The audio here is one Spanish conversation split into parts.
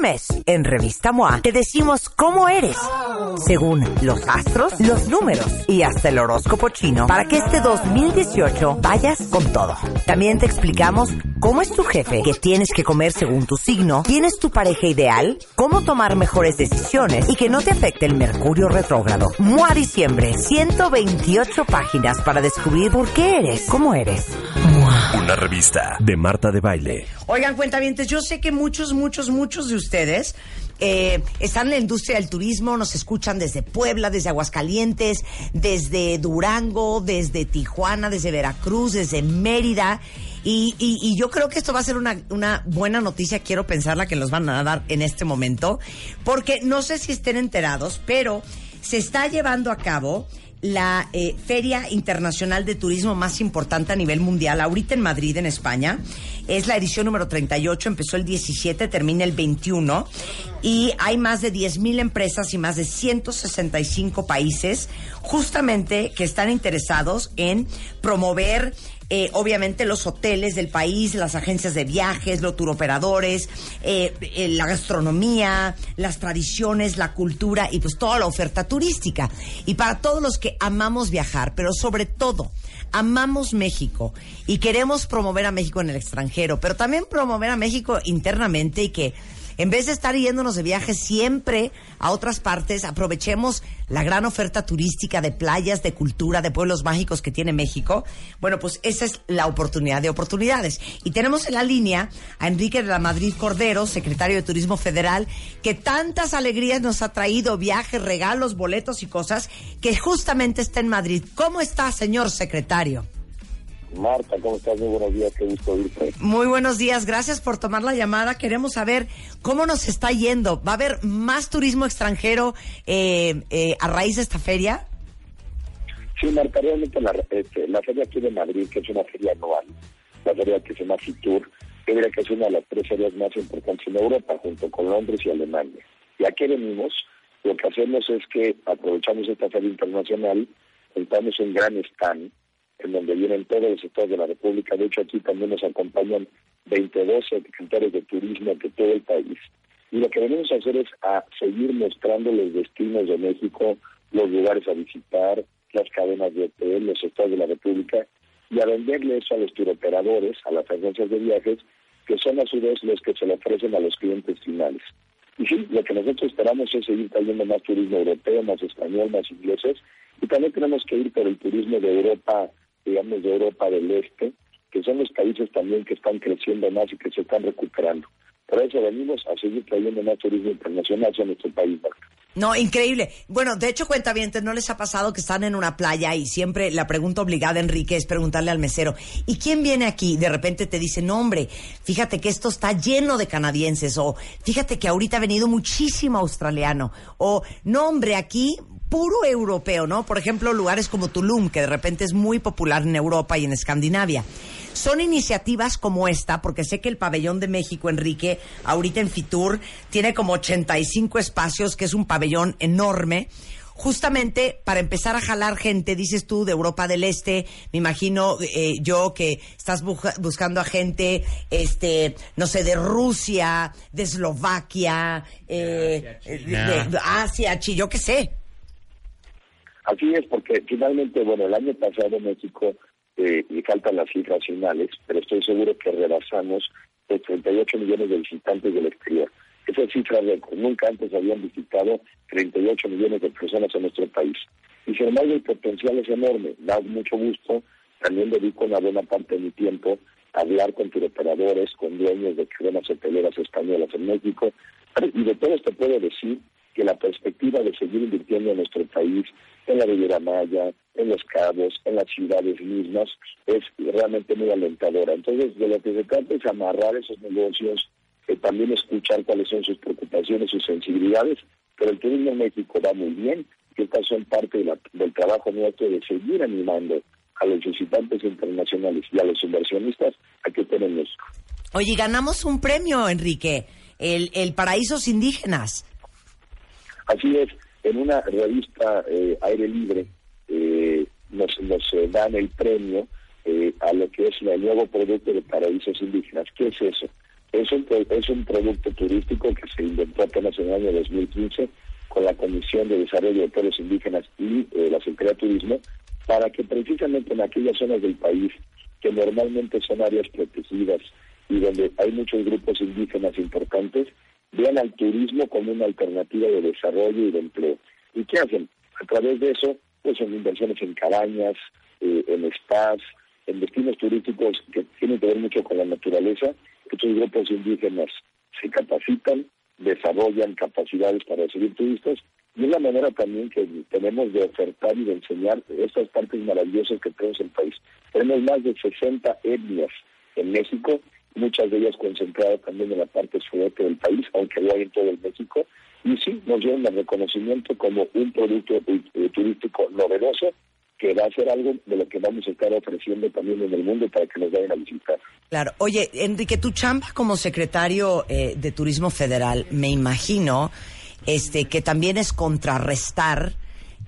Mes, en Revista MOA, te decimos cómo eres, según los astros, los números y hasta el horóscopo chino, para que este 2018 vayas con todo. También te explicamos cómo es tu jefe, qué tienes que comer según tu signo, quién es tu pareja ideal, cómo tomar mejores decisiones y que no te afecte el mercurio retrógrado. MOA Diciembre, 128 páginas para descubrir por qué eres, cómo eres. Una revista de Marta de Baile. Oigan, cuentavientes, yo sé que muchos, muchos, muchos de ustedes eh, están en la industria del turismo, nos escuchan desde Puebla, desde Aguascalientes, desde Durango, desde Tijuana, desde Veracruz, desde Mérida. Y, y- y yo creo que esto va a ser una, una buena noticia, quiero pensarla que nos van a dar en este momento, porque no sé si estén enterados, pero se está llevando a cabo la eh, Feria Internacional de Turismo más importante a nivel mundial, ahorita en Madrid, en España. Es la edición número 38, empezó el 17, termina el 21. Y hay más de 10.000 empresas y más de 165 países justamente que están interesados en promover eh, obviamente los hoteles del país, las agencias de viajes, los turoperadores, eh, eh, la gastronomía, las tradiciones, la cultura y pues toda la oferta turística. Y para todos los que amamos viajar, pero sobre todo amamos México y queremos promover a México en el extranjero, pero también promover a México internamente y que en vez de estar yéndonos de viaje siempre a otras partes, aprovechemos la gran oferta turística de playas, de cultura, de pueblos mágicos que tiene México. Bueno, pues esa es la oportunidad de oportunidades. Y tenemos en la línea a Enrique de la Madrid Cordero, secretario de Turismo Federal, que tantas alegrías nos ha traído, viajes, regalos, boletos y cosas, que justamente está en Madrid. ¿Cómo está, señor secretario? Marta, ¿cómo estás? Muy buenos días, qué gusto oírte. Muy buenos días, gracias por tomar la llamada. Queremos saber cómo nos está yendo. ¿Va a haber más turismo extranjero eh, eh, a raíz de esta feria? Sí, Marta, realmente la, este, la feria aquí de Madrid, que es una feria anual, la feria que se llama FITUR, yo diría que es una de las tres ferias más importantes en Europa, junto con Londres y Alemania. Y aquí venimos, lo que hacemos es que aprovechamos esta feria internacional, montamos un gran stand, en donde vienen todos los estados de la República. De hecho, aquí también nos acompañan 22 secretarios de turismo de todo el país. Y lo que venimos a hacer es a seguir mostrando los destinos de México, los lugares a visitar, las cadenas de hotel, los estados de la República, y a venderle eso a los turoperadores, a las agencias de viajes, que son a su vez los que se le ofrecen a los clientes finales. Y sí, lo que nosotros esperamos es seguir trayendo más turismo europeo, más español, más ingleses, y también tenemos que ir por el turismo de Europa, digamos, de Europa del Este, que son los países también que están creciendo más y que se están recuperando. Por eso venimos a seguir trayendo más turismo internacional hacia nuestro país. No, increíble. Bueno, de hecho, cuentavientes, ¿no les ha pasado que están en una playa y siempre la pregunta obligada, Enrique, es preguntarle al mesero, ¿y quién viene aquí? De repente te dice, no, hombre, fíjate que esto está lleno de canadienses, o fíjate que ahorita ha venido muchísimo australiano, o no, hombre, aquí puro europeo, ¿no? Por ejemplo, lugares como Tulum, que de repente es muy popular en Europa y en Escandinavia. Son iniciativas como esta, porque sé que el pabellón de México, Enrique, ahorita en Fitur, tiene como 85 espacios, que es un pabellón enorme. Justamente para empezar a jalar gente, dices tú, de Europa del Este, me imagino eh, yo que estás buscando a gente, este, no sé, de Rusia, de Eslovaquia, eh, de, de Asia, Chi, yo qué sé. Así es, porque finalmente, bueno, el año pasado México, eh, y faltan las cifras finales, pero estoy seguro que rebasamos los 38 millones de visitantes del exterior. Esa cifra récord. Nunca antes habían visitado 38 millones de personas en nuestro país. Y sin el potencial es enorme. Da mucho gusto. También dedico una buena parte de mi tiempo a hablar con turoperadores, con dueños de cadenas hoteleras españolas en México. Y de todo esto puedo decir que la perspectiva de seguir invirtiendo en nuestro país, en la Riviera Maya, en los cabos, en las ciudades mismas, es realmente muy alentadora. Entonces, de lo que se trata es amarrar esos negocios, también escuchar cuáles son sus preocupaciones, sus sensibilidades, pero el turismo en México va muy bien, y estas son parte de la- del trabajo nuestro de seguir animando a los visitantes internacionales y a los inversionistas a que estén México. Oye, ganamos un premio, Enrique, el, el Paraísos Indígenas. Así es, en una revista eh, aire libre eh, nos, nos eh, dan el premio eh, a lo que es el nuevo producto de paraísos indígenas. ¿Qué es eso? Es un, es un producto turístico que se inventó apenas en el año 2015 con la Comisión de Desarrollo de Pueblos Indígenas y eh, la Secretaría de Turismo para que precisamente en aquellas zonas del país que normalmente son áreas protegidas y donde hay muchos grupos indígenas importantes, vean al turismo como una alternativa de desarrollo y de empleo. ¿Y qué hacen? A través de eso, pues en inversiones en cabañas, eh, en spas, en destinos turísticos que tienen que ver mucho con la naturaleza, estos grupos indígenas se capacitan, desarrollan capacidades para recibir turistas y es la manera también que tenemos de ofertar y de enseñar estas partes maravillosas que tenemos en el país. Tenemos más de 60 etnias en México, muchas de ellas concentradas también en la parte sureste del país, aunque lo hay en todo el México, y sí, nos dieron el reconocimiento como un producto eh, turístico novedoso que va a ser algo de lo que vamos a estar ofreciendo también en el mundo para que nos vayan a visitar. Claro. Oye, Enrique, tu chamba como secretario eh, de Turismo Federal, me imagino este, que también es contrarrestar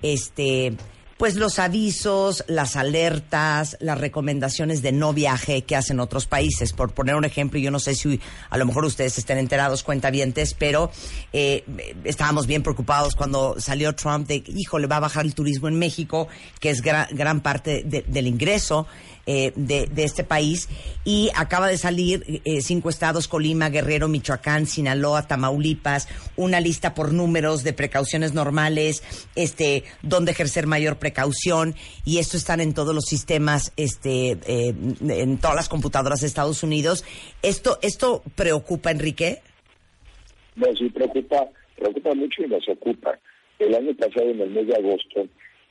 este, pues los avisos, las alertas, las recomendaciones de no viaje que hacen otros países. Por poner un ejemplo, yo no sé si a lo mejor ustedes estén enterados, cuentavientes, pero eh, estábamos bien preocupados cuando salió Trump de, hijo, le va a bajar el turismo en México, que es gran, gran parte del ingreso. Eh, de, este país y acaba de salir eh, cinco estados, Colima, Guerrero, Michoacán, Sinaloa, Tamaulipas, una lista por números de precauciones normales, este, donde ejercer mayor precaución y esto están en todos los sistemas, este, eh, en todas las computadoras de Estados Unidos. ¿Esto, esto preocupa, Enrique? No, sí, preocupa, preocupa mucho y nos ocupa. El año pasado, en el mes de agosto,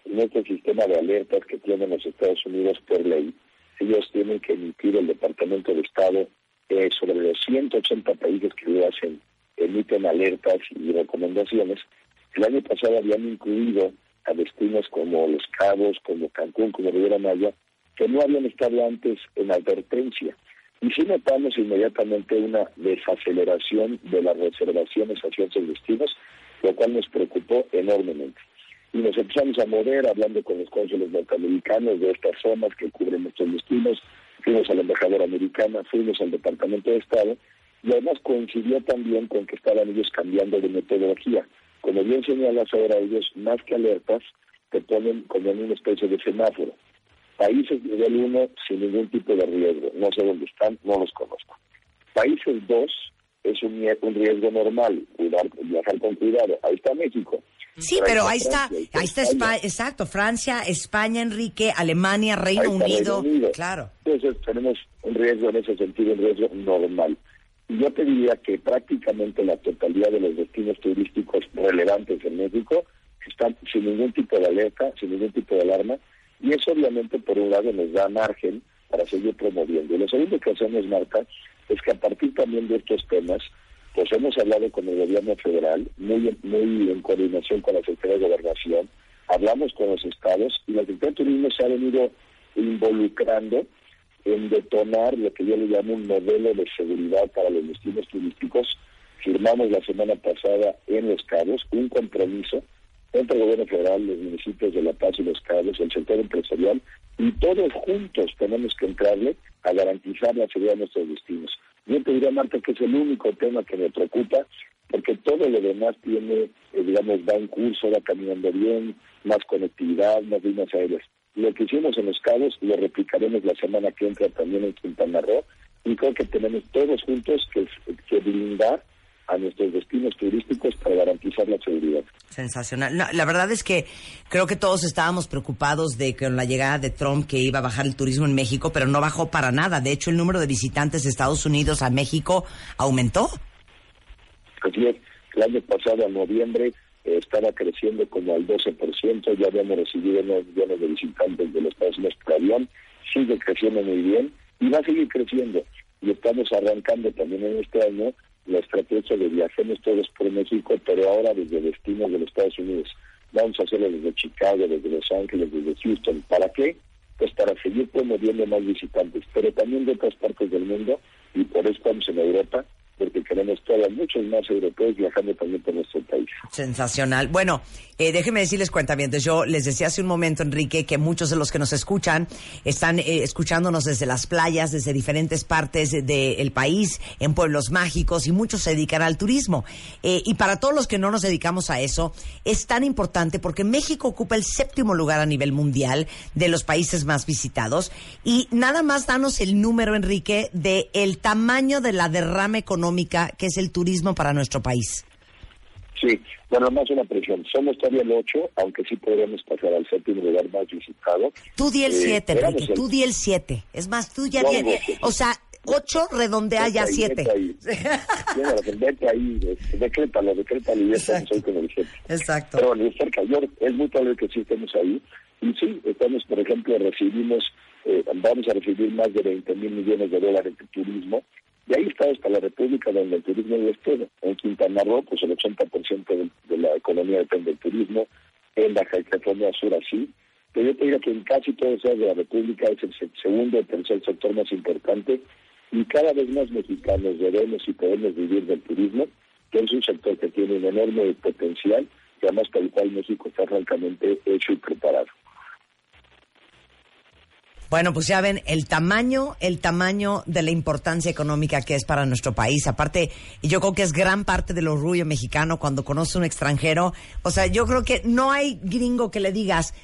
en este sistema de alertas que tienen los Estados Unidos por ley, ellos tienen que emitir el Departamento de Estado eh, sobre los 180 países que lo hacen, emiten alertas y recomendaciones. El año pasado habían incluido a destinos como Los Cabos, como Cancún, como Riviera Maya, que no habían estado antes en advertencia. Y sí notamos inmediatamente una desaceleración de las reservaciones hacia esos destinos, lo cual nos preocupó enormemente y nos empezamos a mover hablando con los cónsules norteamericanos de estas zonas que cubren nuestros destinos, fuimos a la embajadora americana, fuimos al Departamento de Estado y además coincidió también con que estaban ellos cambiando de metodología. Como bien señalas ahora ellos, más que alertas, te ponen como en una especie de semáforo. Países nivel 1 sin ningún tipo de riesgo, no sé dónde están, no los conozco. Países 2 es un, un riesgo normal, cuidar, viajar con cuidado. Ahí está México Sí, pero ahí está, ahí está España, exacto, Francia, España, Enrique, Alemania, Reino Unido, claro. Entonces tenemos un riesgo en ese sentido, un riesgo normal. Yo te diría que prácticamente la totalidad de los destinos turísticos relevantes en México están sin ningún tipo de alerta, sin ningún tipo de alarma, y eso obviamente por un lado nos da margen para seguir promoviendo. Y lo segundo que hacemos, Marta, es que a partir también de estos temas pues hemos hablado con el gobierno federal, muy, muy en coordinación con la Secretaría de Gobernación, hablamos con los estados y la Secretaría de Turismo se ha venido involucrando en detonar lo que yo le llamo un modelo de seguridad para los destinos turísticos. Firmamos la semana pasada en Los Cabos un compromiso entre el gobierno federal, los municipios de La Paz y Los Cabos, el sector empresarial, y todos juntos tenemos que entrarle a garantizar la seguridad de nuestros destinos. Yo te diría, Marta, que es el único tema que me preocupa, porque todo lo demás tiene, eh, digamos, va en curso, va caminando bien, más conectividad, más líneas aéreas. Lo que hicimos en Los Cabos lo replicaremos la semana que entra también en Quintana Roo, y creo que tenemos todos juntos que, que blindar a nuestros destinos turísticos para garantizar la seguridad. Sensacional. la verdad es que creo que todos estábamos preocupados de que con la llegada de Trump que iba a bajar el turismo en México, pero no bajó para nada. De hecho, el número de visitantes de Estados Unidos a México aumentó. Así es. El año pasado, en noviembre, estaba creciendo como al 12%. Ya habíamos recibido 9 millones de visitantes de los Estados Unidos por avión. Sigue creciendo muy bien y va a seguir creciendo. Y estamos arrancando también en este año la estrategia de viajemos todos por México, pero ahora desde destinos de los Estados Unidos. Vamos a hacerlo desde Chicago, desde Los Ángeles, desde Houston. ¿Para qué? Pues para seguir promoviendo más visitantes, pero también de otras partes del mundo, y por eso estamos en Europa, porque queremos todavía muchos más europeos viajando también por nuestro país. Sensacional. Bueno, eh, déjenme decirles cuentamientos. Yo les decía hace un momento, Enrique, que muchos de los que nos escuchan están eh, escuchándonos desde las playas, desde diferentes partes del país, en pueblos mágicos, y muchos se dedican al turismo. Eh, y para todos los que no nos dedicamos a eso, es tan importante porque México ocupa el séptimo lugar a nivel mundial de los países más visitados. Y nada más danos el número, Enrique, de el tamaño de la derrama económica que es el turismo para nuestro país. Sí, bueno, más una presión. Somos todavía el 8, aunque sí podríamos pasar al séptimo lugar más visitado. Tú di el 7, eh, Enrique, tú di el 7. Es más, tú ya di O sea, 8 redondea ya 7. Vete ahí, decrétalo, decrétalo y ya estamos hoy con el 7. Exacto. Pero bueno, cerca, yo, es muy probable que sí estemos ahí. Y sí, estamos, por ejemplo, recibimos, eh, vamos a recibir más de 20 mil millones de dólares de turismo y ahí está hasta la República donde el turismo es todo. En Quintana Roo, pues el 80% de, de, la economía depende del turismo. En la California Sur así. Pero yo te digo que en casi todos lados de la República es el segundo o tercer sector más importante y cada vez más mexicanos debemos y podemos vivir del turismo, que es un sector que tiene un enorme potencial y además para el cual México está francamente hecho y preparado. Bueno, pues ya ven el tamaño, el tamaño de la importancia económica que es para nuestro país. Aparte, yo creo que es gran parte del orgullo mexicano cuando conoce un extranjero. O sea, yo creo que no hay gringo que le digas,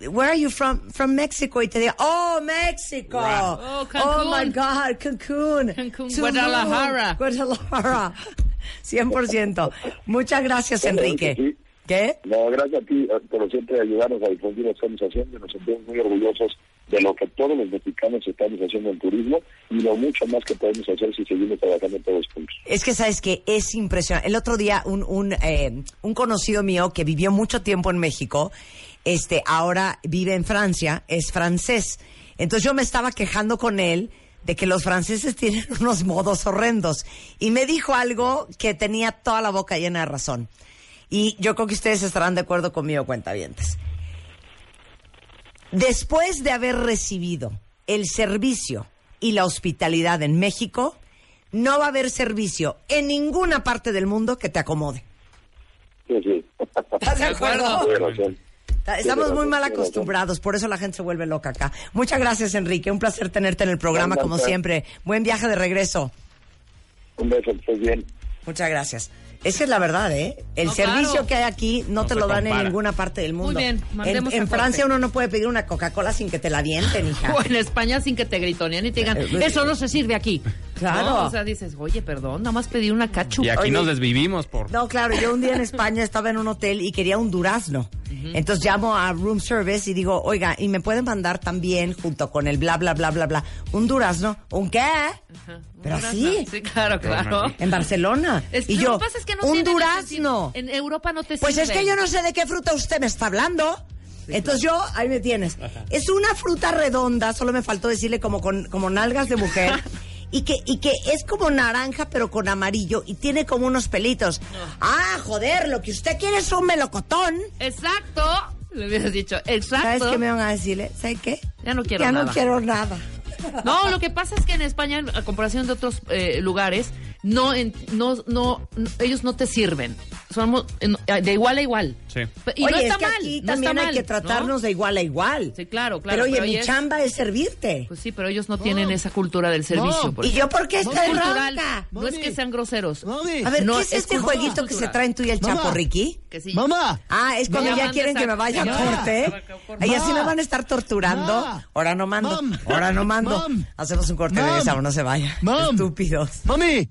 Where are you from? From Mexico. Y te diga, oh, México. Oh, Cancún. Oh, my God, Cancún. Cancún, Guadalajara. Guadalajara. 100%. Muchas gracias, Enrique. ¿Qué? No, gracias a ti por siempre ayudarnos a difundir lo que estamos haciendo. Nos sentimos muy orgullosos de lo que todos los mexicanos estamos haciendo en turismo y lo mucho más que podemos hacer si seguimos trabajando todos juntos. Es que sabes que es impresionante. El otro día un, un, eh, un conocido mío que vivió mucho tiempo en México, este, ahora vive en Francia, es francés. Entonces yo me estaba quejando con él de que los franceses tienen unos modos horrendos y me dijo algo que tenía toda la boca llena de razón. Y yo creo que ustedes estarán de acuerdo conmigo, cuentavientes. Después de haber recibido el servicio y la hospitalidad en México, no va a haber servicio en ninguna parte del mundo que te acomode. Sí, sí. ¿Estás de acuerdo? Estamos muy mal acostumbrados, por eso la gente se vuelve loca acá. Muchas gracias, Enrique. Un placer tenerte en el programa, como siempre. Buen viaje de regreso. Un beso, estés bien. Muchas gracias. Esa es la verdad, ¿eh? El No, servicio claro. que hay aquí no, No te lo dan en ninguna parte del mundo. Muy bien, en, mandemos en Francia uno no puede pedir una Coca-Cola sin que te la dienten, hija. O en España sin que te gritonean y te digan, Eh, eso no se sirve aquí. Claro. No, o sea, dices, oye, perdón, nada más pedí una cachu. Y aquí Oye. nos desvivimos por... No, claro, yo un día en España estaba en un hotel y quería un durazno. Entonces llamo a room service y digo, oiga, ¿y me pueden mandar también, junto con el bla, bla, bla, bla, bla, un durazno? ¿Un qué? Pero así. Sí, claro, claro. En Barcelona. Es- y lo yo, que pasa es que no un durazno. En Europa no te Pues es que yo no sé de qué fruta usted me está hablando. Entonces yo, ahí me tienes. Es una fruta redonda, solo me faltó decirle como con como nalgas de mujer. Y que, y que es como naranja, pero con amarillo, y tiene como unos pelitos. Ah, joder, lo que usted quiere es un melocotón. Exacto. Le hubieras dicho, exacto. ¿Sabes qué me van a decirle? ¿Sabes qué? Ya no quiero ya nada. no quiero nada. No, lo que pasa es que en España, a comparación de otros eh, lugares, no, en- no, no, no- ellos no te sirven. Somos de igual a igual. Sí. Y oye, no está es que mal. aquí no también está hay mal, que tratarnos ¿no? de igual a igual. Sí, claro, claro. Pero oye, pero mi es- chamba es servirte. Pues sí, pero ellos no tienen esa cultura del servicio. por ¿Y yo por qué estoy es cultural. ronca? No es que sean groseros. Mami. A ver, No, ¿qué es, es este jueguito que se traen tú y el Mamá. Chapo, Ricky? Que sí. Mamá. Ah, es cuando Ya quieren que esa- me vaya a corte. Y así me van a estar torturando. Ahora no mando. Ahora no mando. Hacemos un corte, Mam. regresamos, no se vaya. Estúpidos. Mami.